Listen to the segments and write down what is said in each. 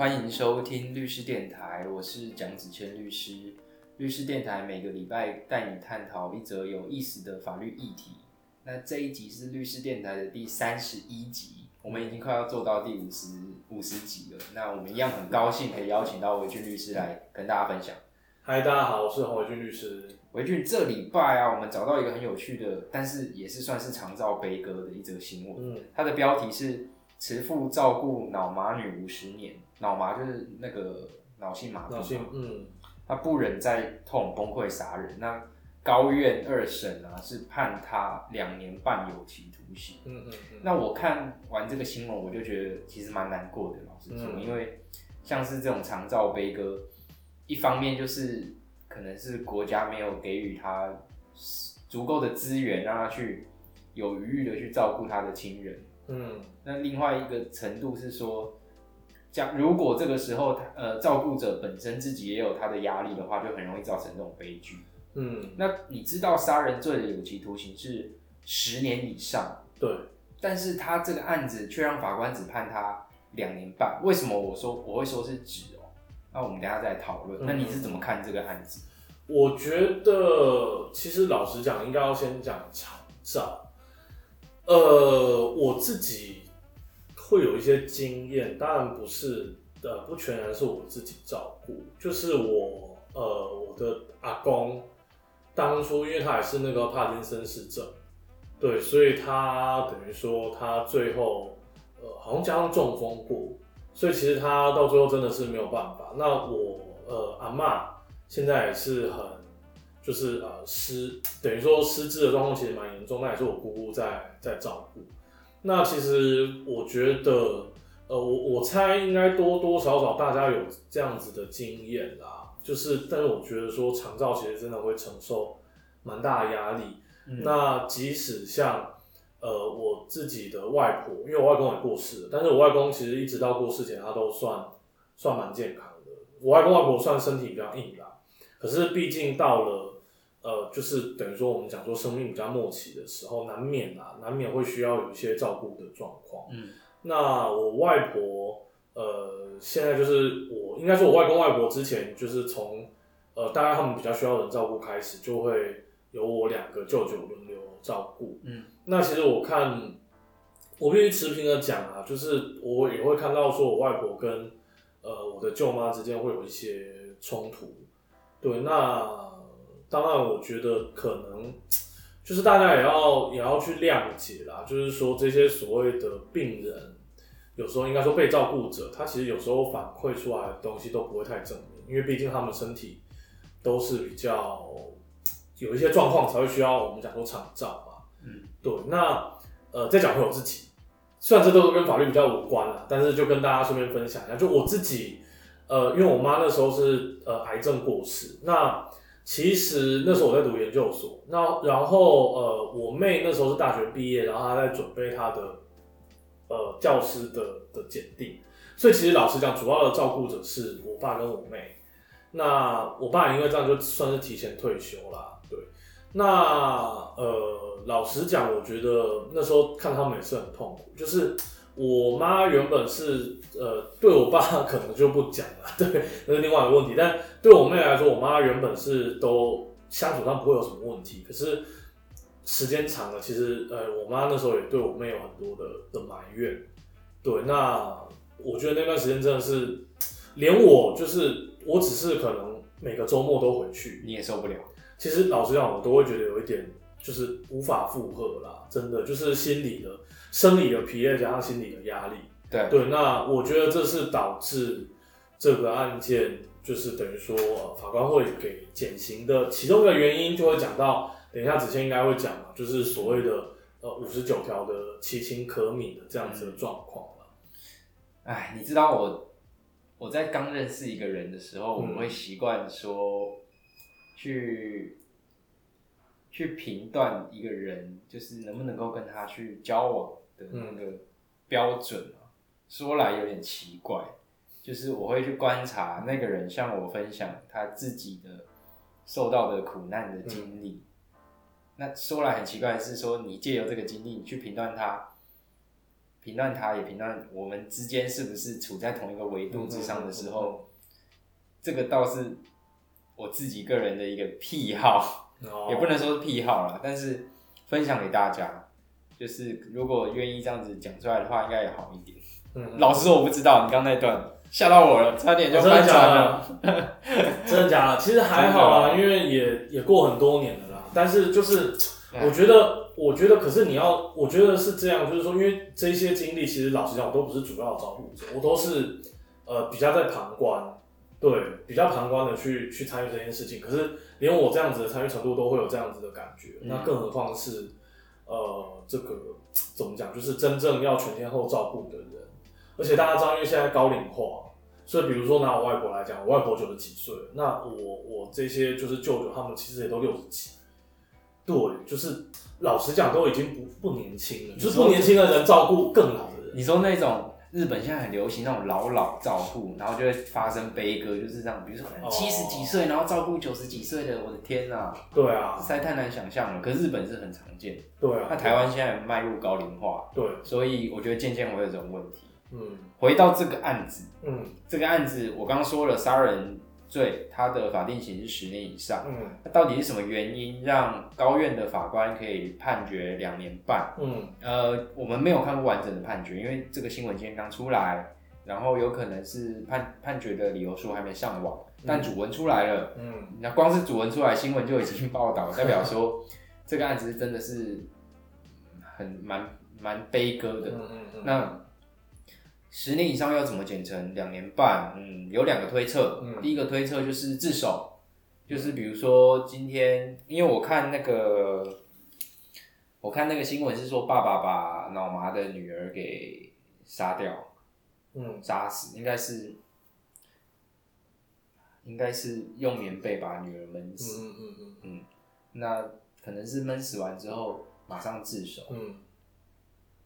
欢迎收听律师电台，我是蒋子谦律师。律师电台每个礼拜带你探讨一则有意思的法律议题。那这一集是律师电台的第三十一集，我们已经快要做到第五十五十集了。那我们一样很高兴可以邀请到维俊律师来跟大家分享。嗨，大家好，我是洪维俊律师。维俊，这礼拜啊，我们找到一个很有趣的，但是也是算是长照悲歌的一则新闻。嗯，它的标题是“慈父照顾脑麻女五十年”，脑麻就是那个脑性麻痹，嗯他不忍再痛，崩溃杀人。那高院二审啊，是判他两年半有期徒刑。嗯嗯嗯，那我看完这个新闻，我就觉得其实蛮难过的，老实说，嗯因为像是这种长照悲歌，一方面就是可能是国家没有给予他足够的资源，让他去有余裕的去照顾他的亲人。嗯那另外一个程度是说，讲如果这个时候他呃照顾者本身自己也有他的压力的话，就很容易造成这种悲剧。嗯，那你知道杀人罪的有期徒刑是十年以上，对，但是他这个案子却让法官只判他两年半，为什么我说我会说是只哦？那我们等下再讨论。嗯那你是怎么看这个案子？我觉得其实老实讲，应该要先讲长照。呃，我自己会有一些经验，当然不是呃，不全然是我自己照顾，就是我呃我的阿公当初因为他也是那个帕金森氏症，对，所以他等于说他最后呃好像加上中风过，所以其实他到最后真的是没有办法。那我呃阿嬷现在也是很就是呃失等于说失智的状况其实蛮严重，那也是我姑姑在在照顾。那其实我觉得呃我我猜应该多多少少大家有这样子的经验啦，就是但是我觉得说长照其实真的会承受蛮大的压力。嗯那即使像呃我自己的外婆，因为我外公也过世了，但是我外公其实一直到过世前，他都算算蛮健康的。我外公外婆算身体比较硬朗，可是毕竟到了呃，就是等于说我们讲说生命比较末期的时候，难免啊，难免会需要有一些照顾的状况。嗯那我外婆，呃，现在就是我应该说，我外公外婆之前就是从呃，大概他们比较需要人照顾开始，就会由我两个舅舅轮流照顾。嗯，那其实我看，我必须持平的讲啊，就是我也会看到说我外婆跟呃我的舅妈之间会有一些冲突。对，那当然我觉得可能就是大家也要也要去谅解啦，就是说这些所谓的病人，有时候应该说被照顾者，他其实有时候反馈出来的东西都不会太正面，因为毕竟他们身体都是比较有一些状况才会需要我们讲说长照嘛。嗯，对。那呃，再讲回我自己，虽然这都跟法律比较无关啦，但是就跟大家顺便分享一下，就我自己，呃，因为我妈那时候是呃癌症过世，那其实那时候我在读研究所，那然后呃，我妹那时候是大学毕业，然后她在准备她的呃教师的的检定，所以其实老实讲，主要的照顾者是我爸跟我妹。那我爸因为这样就算是提前退休啦，对。那呃，老实讲，我觉得那时候看他们也是很痛苦，就是我妈原本是呃，对我爸可能就不讲了，对，那是另外一个问题。但对我妹来说，我妈原本是都相处上不会有什么问题，可是时间长了，其实呃，我妈那时候也对我妹有很多的的埋怨。对，那我觉得那段时间真的是，连我就是我只是可能每个周末都回去，你也受不了。其实老实讲，我都会觉得有一点就是无法负荷啦，真的就是心理的、生理的疲累加上心理的压力。对对，那我觉得这是导致这个案件就是等于说、呃法官会给减刑的其中一个原因，就会讲到，等一下子谦应该会讲嘛，就是所谓的呃五十九条的其情可悯的这样子的状况了。哎，你知道我我在刚认识一个人的时候，嗯我会习惯说去去评断一个人，就是能不能够跟他去交往的那个标准啊。说来有点奇怪，就是我会去观察那个人向我分享他自己的受到的苦难的经历。那说来很奇怪的是说，你借由这个经历，你去评断他评断他，也评断我们之间是不是处在同一个维度之上的时候，这个倒是我自己个人的一个癖好，哦也不能说是癖好啦，但是分享给大家，就是如果愿意这样子讲出来的话，应该也好一点。嗯，老实说，我不知道你刚那段吓到我了，差点就翻船了。的？真的假的？其实还好啊，因为也也过很多年了啦。但是就是嗯我觉得，我觉得，可是你要，我觉得是这样，就是说，因为这些经历，其实老实讲，我都不是主要的照顾者，我都是呃比较在旁观，对，比较旁观的去去参与这件事情。可是连我这样子的参与程度都会有这样子的感觉，嗯那更何况是呃这个怎么讲，就是真正要全天候照顾的人。而且大家知道，因为现在高龄化，所以比如说拿我外婆来讲，我外婆九十几岁，那我我这些就是舅舅他们其实也都六十几，对，就是老实讲都已经不不年轻了，就是不年轻的人照顾更老的人，你说那种日本现在很流行那种老老照顾，然后就会发生悲歌，就是这样，比如说哦。七十几岁，然后照顾九十几岁的，我的天呐、对啊。这，实在太难想象了。可是日本是很常见，对啊，那台湾现在迈入高龄化，对，所以我觉得渐渐会有这种问题。嗯。回到这个案子，嗯。这个案子我刚刚说了，杀人罪它的法定刑是十年以上，嗯。那到底是什么原因让高院的法官可以判决两年半？嗯。呃，我们没有看过完整的判决，因为这个新闻今天刚出来，然后有可能是判判决的理由书还没上网，但主文出来了，嗯。那光是主文出来，新闻就已经报道，代表说 这个案子真的是很蛮蛮悲歌的。嗯嗯，那十年以上要怎么减成两年半？嗯，有两个推测。嗯第一个推测就是自首，就是比如说今天，因为我看那个，我看那个新闻是说爸爸把脑麻的女儿给杀掉，嗯杀死，应该是，应该是用棉被把女儿闷死。嗯嗯嗯那可能是闷死完之后马上自首，嗯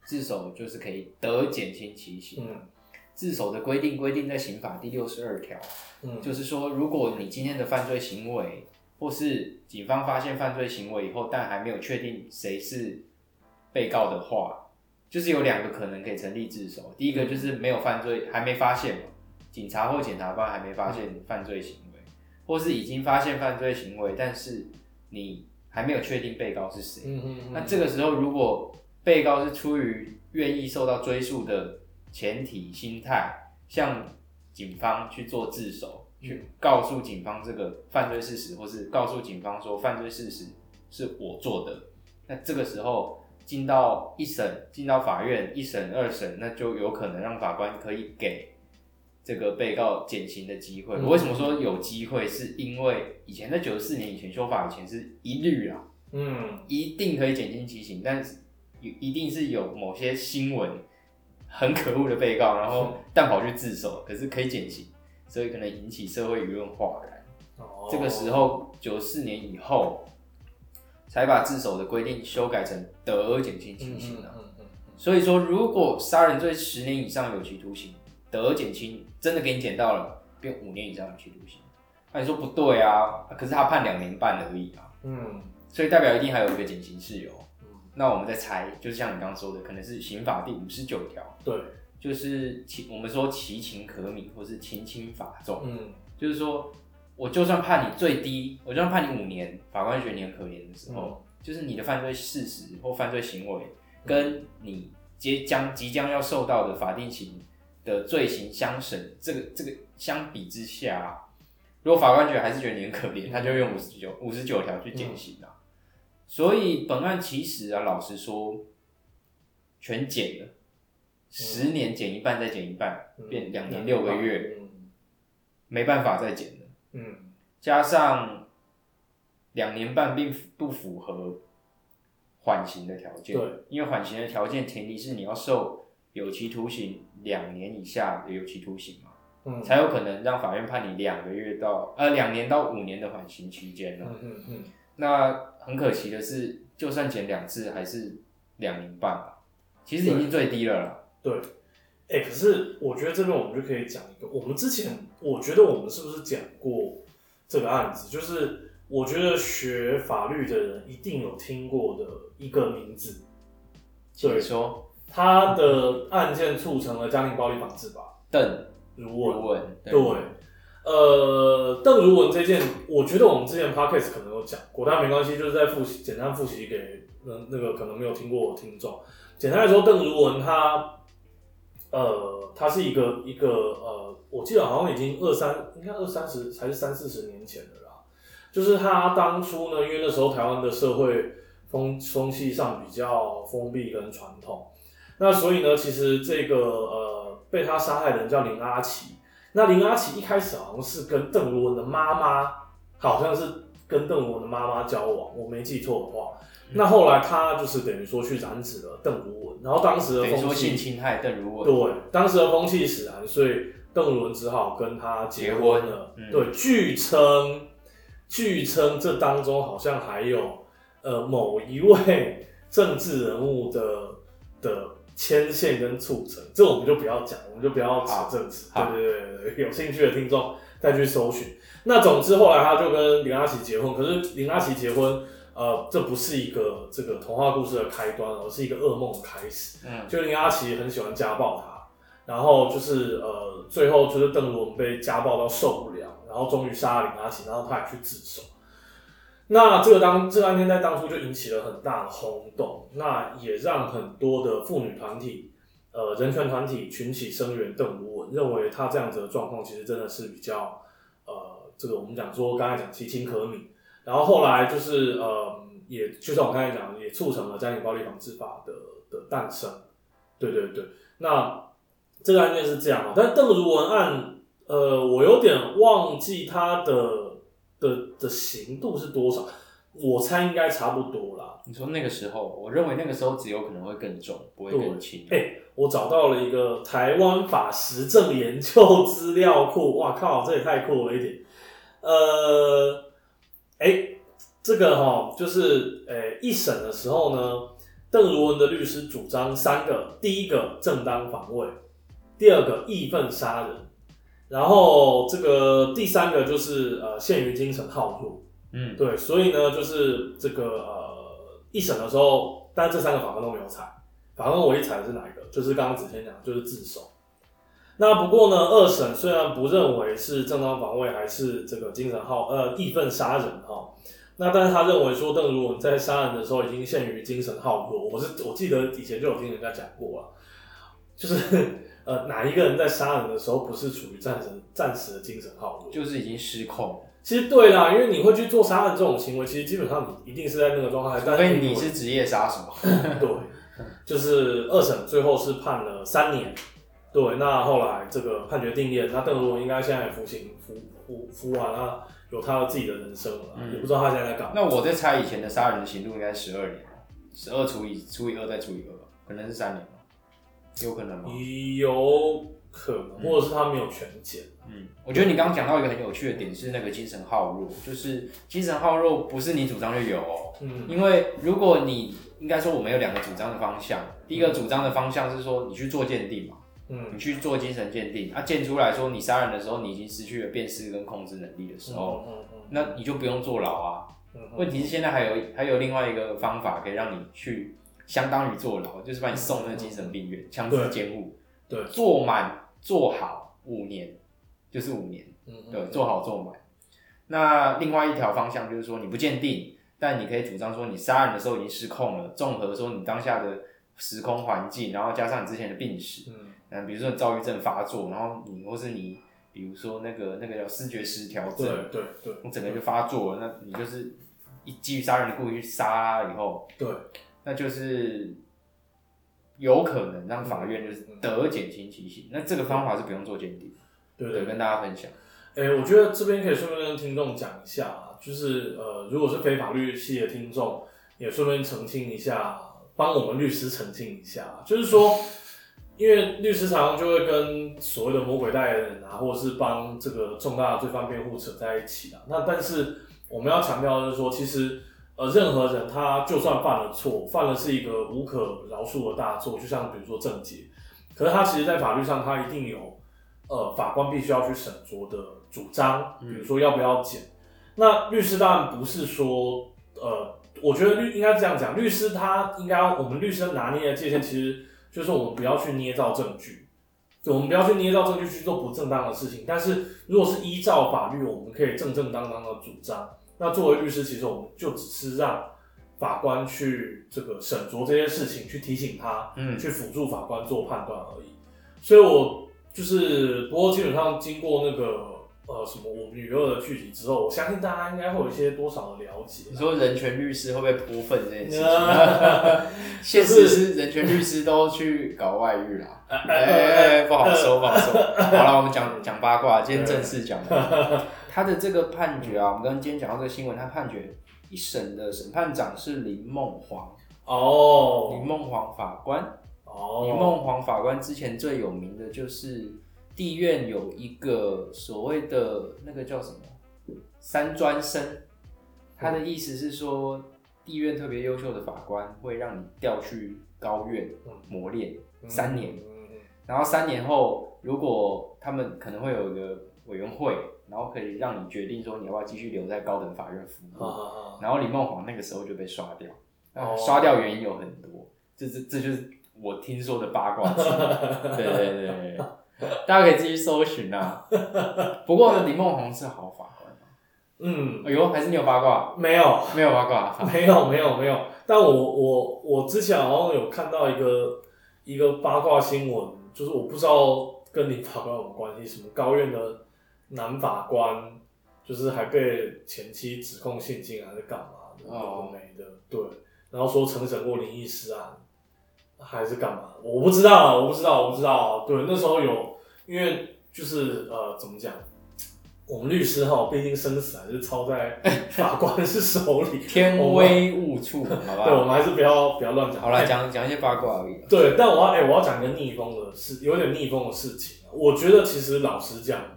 自首就是可以得减轻其刑。嗯自首的规定规定在刑法第六十二条，嗯，就是说，如果你今天的犯罪行为，或是警方发现犯罪行为以后，但还没有确定谁是被告的话，就是有两个可能可以成立自首。第一个就是没有犯罪，还没发现嘛，警察或检察官还没发现犯罪行为，或是已经发现犯罪行为，但是你还没有确定被告是谁。嗯嗯，那这个时候，如果被告是出于愿意受到追诉的前提心态，向警方去做自首，去告诉警方这个犯罪事实，或是告诉警方说犯罪事实是我做的，那这个时候进到一审，进到法院一审、二审，那就有可能让法官可以给这个被告减刑的机会。嗯。我为什么说有机会？是因为以前在九十四年以前修法以前是一律啊，嗯。一定可以减轻其刑，但是有一定是有某些新闻很可恶的被告，然后但跑去自首，可是可以减刑，所以可能引起社会舆论哗然。哦这个时候九四年以后，才把自首的规定修改成得减轻其嗯刑啊。嗯嗯所以说，如果杀人罪十年以上有期徒刑，得减轻，真的给你减到了，变五年以上有期徒刑，那你说不对啊？可是他判两年半而已啊，嗯所以代表一定还有一个减刑事由。嗯，那我们再猜，就是像你刚刚说的，可能是刑法第五十九条，对，就是其我们说其情可悯，或是情轻法重，嗯就是说我就算判你最低，我就算判你五年，法官觉得你很可怜的时候，就是你的犯罪事实或犯罪行为，跟你即将即将要受到的法定刑的罪行相审，这个这个相比之下啊，如果法官觉得还是觉得你很可怜，他就用五十九五十九条去减刑啊。所以本案其实啊，老实说，全减了，十年减一半再减一半，嗯变两年六个月，嗯。没办法再减了。嗯。加上两年半并不符合缓刑的条件，对，因为缓刑的条件前提是你要受有期徒刑两年以下的有期徒刑嘛，嗯。才有可能让法院判你两个月到呃两年到五年的缓刑期间呢。嗯嗯嗯那很可惜的是，就算减两次还是两年半吧，其实已经最低了啦。对。哎、可是我觉得这边我们就可以讲一个，我们之前我觉得我们是不是讲过这个案子？就是我觉得学法律的人一定有听过的一个名字，对请说，他的案件促成了家庭暴力防治法，邓如文。如文，对，呃，邓如文这件，我觉得我们之前 podcast 可能有讲过，但没关系，就是在复习，简单复习给那那个可能没有听过我听众。简单来说，邓如文他，呃，他是一个一个呃，我记得好像已经二三，应该二三十还是三四十年前的啦。就是他当初呢，因为那时候台湾的社会风风气上比较封闭跟传统，那所以呢，其实这个呃被他杀害的人叫林阿奇。那林阿奇一开始好像是跟邓如文的妈妈，好像是跟邓如文的妈妈交往，我没记错的话。那后来他就是等于说去染指了邓如文，然后当时的风气，性侵害邓如文，对，当时的风气使然，所以邓如文只好跟他结婚了。结婚嗯对，据称，据称这当中好像还有呃某一位政治人物的的牵线跟促成，这我们就不要讲，我们就不要扯政治。对对对有兴趣的听众再去搜寻。那总之后来他就跟林阿奇结婚，可是林阿奇结婚，呃，这不是一个这个童话故事的开端，而是一个噩梦的开始。嗯，就林阿奇很喜欢家暴他，然后就是呃，最后就是邓如文被家暴到受不了，然后终于杀了林阿奇，然后他也去自首。那这个当这个案件在当初就引起了很大的轰动，那也让很多的妇女团体、呃人权团体群起声援邓如文，认为他这样子的状况其实真的是比较呃，这个我们讲说刚才讲其情可悯，然后后来就是呃，也就像我刚才讲，也促成了家庭暴力防治法的的诞生。对对对，那这个案件是这样啊，但邓如文案，呃，我有点忘记他的的的刑度是多少，我猜应该差不多啦。你说那个时候，我认为那个时候只有可能会更重，不会更轻。哎、我找到了一个台湾法实证研究资料库，哇靠，这也太酷了一点。呃，哎、这个哈、就是，呃、一审的时候呢，邓如文的律师主张三个：第一个正当防卫，第二个义愤杀人，然后这个第三个就是呃限于精神好弱。嗯，对，所以呢，就是这个呃一审的时候，但这三个法官都没有采，法官唯一采的是哪一个？就是刚刚子谦讲，就是自首。那不过呢，二审虽然不认为是正当防卫还是这个精神好呃义愤杀人哈，那但是他认为说邓如文在杀人的时候已经陷于精神好弱。我是我记得以前就有听人家讲过啊，就是呃哪一个人在杀人的时候不是处于暂时暂时的精神耗弱？就是已经失控，其实对啦，因为你会去做杀人这种行为，其实基本上你一定是在那个状态。除但非你是职业杀手。对，就是二审最后是判了三年。对，那后来这个判决定谳，那邓如文应该现在也服刑服服服完了，有他自己的人生了，嗯也不知道他现在在干嘛。那我在猜以前的杀人的刑度应该十二年，十二除以除以二再除以二吧，可能是三年吧，有可能吗？有可能，或者是他没有全检。嗯，我觉得你刚刚讲到一个很有趣的点是那个精神耗弱，就是精神耗弱不是你主张就有哦，嗯。因为如果你应该说我们有两个主张的方向，第一个主张的方向是说你去做鉴定嘛，嗯。你去做精神鉴定，啊，鉴出来说你杀人的时候你已经失去了辨识跟控制能力的时候，嗯嗯那你就不用坐牢啊。嗯。问题是现在还有还有另外一个方法可以让你去相当于坐牢，就是把你送那个精神病院强制监护，对做满做好五年就是五年，嗯对，做好做满。那另外一条方向就是说你不鉴定，但你可以主张说你杀人的时候已经失控了，综合说你当下的时空环境，然后加上你之前的病史，嗯。嗯，比如说你躁郁症发作，然后你或是你，比如说那个那个叫视觉失调症，对对你整个就发作了，那你就是一基于杀人的故意去杀他以后，对，那就是有可能让法院就是嗯得减轻其刑。那这个方法是不用做鉴定，对，对对跟大家分享。哎、我觉得这边可以顺便跟听众讲一下啊，就是呃，如果是非法律系的听众，也顺便澄清一下，帮我们律师澄清一下，就是说，因为律师常常就会跟所谓的魔鬼代言人啊，或者是帮这个重大的罪犯辩护扯在一起啊。那但是我们要强调的是说，其实呃，任何人他就算犯了错，犯了是一个无可饶恕的大错，就像比如说郑捷，可是他其实在法律上他一定有呃法官必须要去审酌的主张，比如说要不要减。那律师当然不是说呃，我觉得律应该这样讲，律师他应该我们律师拿捏的界限其实就是我们不要去捏造证据，我们不要去捏造证据去做不正当的事情。但是如果是依照法律，我们可以正正当当的主张。那作为律师，其实我们就只是让法官去这个审酌这些事情，去提醒他，嗯去辅助法官做判断而已。所以我就是，不过基本上经过那个呃什么我们女二的剧集之后，我相信大家应该会有一些多少的了解你。说人权律师会不会泼粪这件事情？呃 现实是人权律师都去搞外遇啦。呃哎、不好说，不好说。好了，我们讲讲八卦，今天正式讲了。他的这个判决啊，我们刚刚今天讲到这个新闻，他判决一审的审判长是林梦煌，哦。林梦煌法官。哦，林梦煌法官之前最有名的就是地院有一个所谓的那个叫什么三专生，他的意思是说，地院特别优秀的法官会让你调去高院嗯磨练嗯。三年，然后三年后，如果他们可能会有一个委员会，然后可以让你决定说你要不要继续留在高等法院服嗯务。然后李梦黄那个时候就被刷掉，刷掉原因有很多，这这这就是我听说的八卦。对对对对，大家可以自己搜寻啊。不过李梦黄是好法官啊嗯，哎呦，还是你有八卦？没有。没有八卦，没有没有没有，但我我我之前好像有看到一个一个八卦新闻，就是我不知道跟林法官有关系，什么高院的男法官就是还被前妻指控性侵还是干嘛的，有哦的没的，对，然后说曾审过灵异尸案，还是干嘛？我不知道啊，我不知道，我不知道啊，对，那时候有，因为就是呃，怎么讲？我们律师哈，毕竟生死还是操在 法官是手里，天威物触，好吧对，我们？还是不要不要乱讲。好了，讲讲一些八卦而已。对，但我要哎、我要讲一个逆风的事，有点逆风的事情啊。我觉得其实老实讲，呃，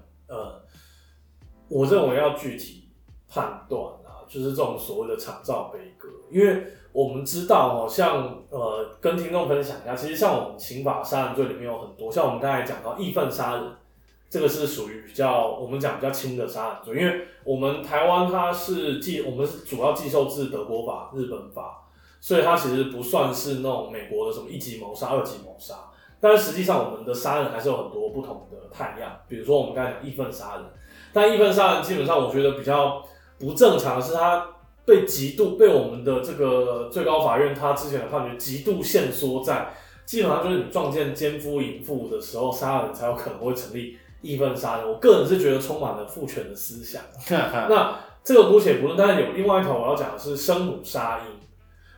我认为要具体判断啊，就是这种所谓的长照悲歌，因为我们知道哦，像呃，跟听众分享一下，其实像我们刑法杀人罪里面有很多，像我们刚才讲到义愤杀人，这个是属于比较我们讲比较轻的杀人罪，因为我们台湾它是继我们是主要继受自德国法、日本法。所以它其实不算是那种美国的什么一级谋杀、二级谋杀，但是实际上我们的杀人还是有很多不同的态样，比如说我们刚才讲义愤杀人，但义愤杀人基本上我觉得比较不正常的是它被极度被我们的这个最高法院他之前的判决极度限缩在，基本上就是你撞见奸夫淫妇的时候杀人才有可能会成立义愤杀人，我个人是觉得充满了父权的思想。那这个姑且不论，但是有另外一条我要讲的是生母杀婴。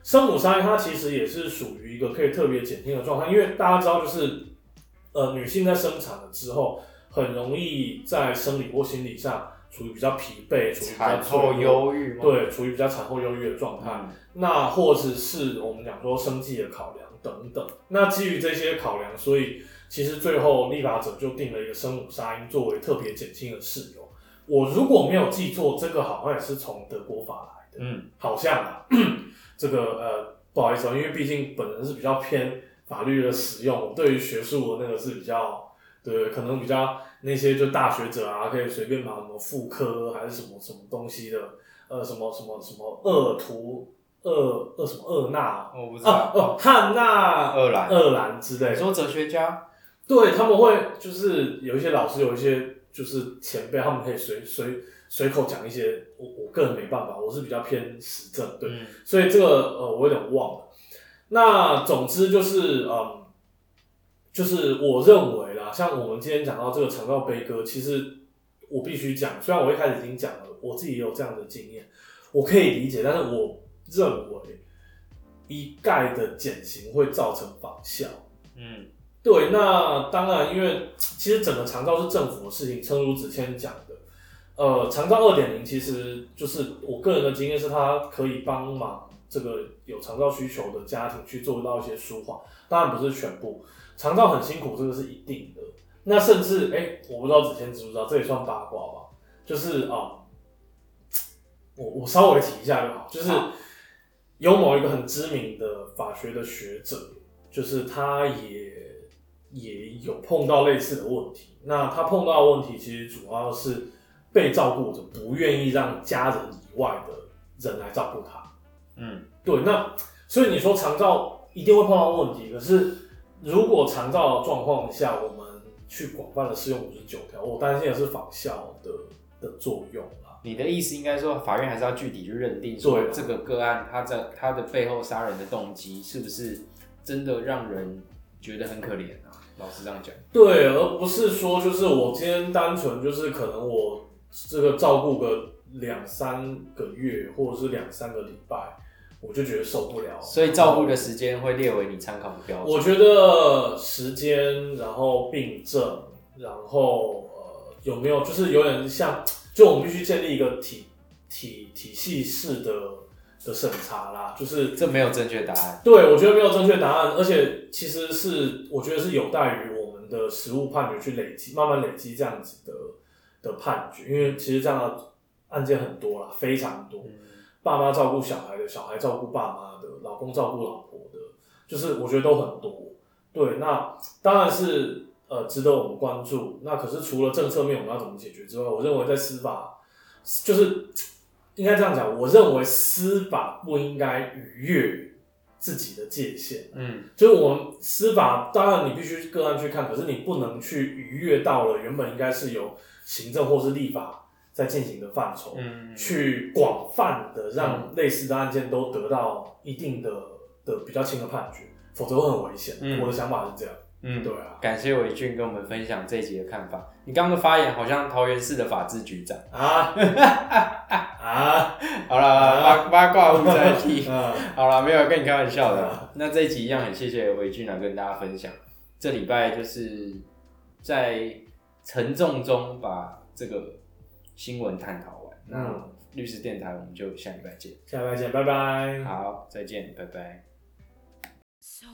生母杀婴它其实也是属于一个可以特别减轻的状态，因为大家知道，就是呃女性在生产了之后，很容易在生理或心理上处于比较疲惫，处于比较产后，忧郁？对，处于比较产后忧郁的状态。嗯，那或者是我们讲说生计的考量等等。那基于这些考量，所以其实最后立法者就定了一个生母杀婴作为特别减轻的事由。我如果没有记错，这个好像也是从德国法来的，嗯，好像啊，这个呃不好意思哦，因为毕竟本人是比较偏法律的使用，我对于学术的那个是比较。对，可能比较那些就大学者啊，可以随便把什么妇科还是什么什么东西的，呃，什么什么什么恶徒恶恶什么恶纳啊我不知道。哦汉纳恶兰，恶兰之类的，你说哲学家？对他们会就是有一些老师有一些就是前辈，他们可以随随随口讲一些，我我个人没办法，我是比较偏实证，对，嗯所以这个呃我有点忘了。那总之就是嗯，就是我认为啦，像我们今天讲到这个长照悲歌，其实我必须讲，虽然我一开始已经讲了，我自己也有这样的经验，我可以理解，但是我认为一概的减刑会造成仿效。嗯对，那当然，因为其实整个长照是政府的事情，诚如子谦讲的，呃，长照二点零其实就是我个人的经验是，它可以帮忙这个有长照需求的家庭去做到一些舒缓，当然不是全部，长照很辛苦，这个是一定的。那甚至，哎、我不知道子谦知不知道，这也算八卦吧，就是啊、我我稍微提一下就好，就是有某一个很知名的法学的学者，就是他也也有碰到类似的问题。那他碰到的问题其实主要是被照顾者不愿意让家人以外的人来照顾他。嗯对，那所以你说长照一定会碰到问题，可是如果常照的状况下，我们去广泛的适用五十九条，我担心的是仿效的的作用啦。你的意思应该说，法院还是要具体去认定，说对这个个案他在他的背后杀人的动机是不是真的让人觉得很可怜啊？老实这样讲，对，而不是说就是我今天单纯就是可能我这个照顾个两三个月或者是两三个礼拜，我就觉得受不了。所以照顾的时间会列为你参考的标准。我觉得时间，然后病症，然后呃有没有就是有点像，就我们必须建立一个体体体系式的的审查啦，就是这没有正确答案。对我觉得没有正确答案，而且其实是我觉得是有待于我们的实物判决去累积，慢慢累积这样子的的判决，因为其实这样的案件很多啦，非常多。嗯爸妈照顾小孩的，小孩照顾爸妈的，老公照顾老婆的，就是我觉得都很多。对，那当然是呃值得我们关注。那可是除了政策面我们要怎么解决之外，我认为在司法就是应该这样讲，我认为司法不应该逾越自己的界限。嗯就是我们司法，当然你必须个案去看，可是你不能去逾越到了原本应该是由行政或是立法在进行的范畴。嗯，去广泛的让类似的案件都得到一定的的比较轻的判决，否则会很危险。嗯我的想法是这样。嗯对啊，感谢伟俊跟我们分享这一集的看法。你刚刚的发言好像桃园市的法制局长。啊 啊好了，八八卦无在替。啊！好了，没有跟你开玩笑的啊。那这一集一样，很谢谢伟俊来跟大家分享。这礼拜就是在沉重中把这个新闻探讨完。那嗯律师电台我们就下礼拜见。下礼拜见，拜拜。好，再见，拜拜。So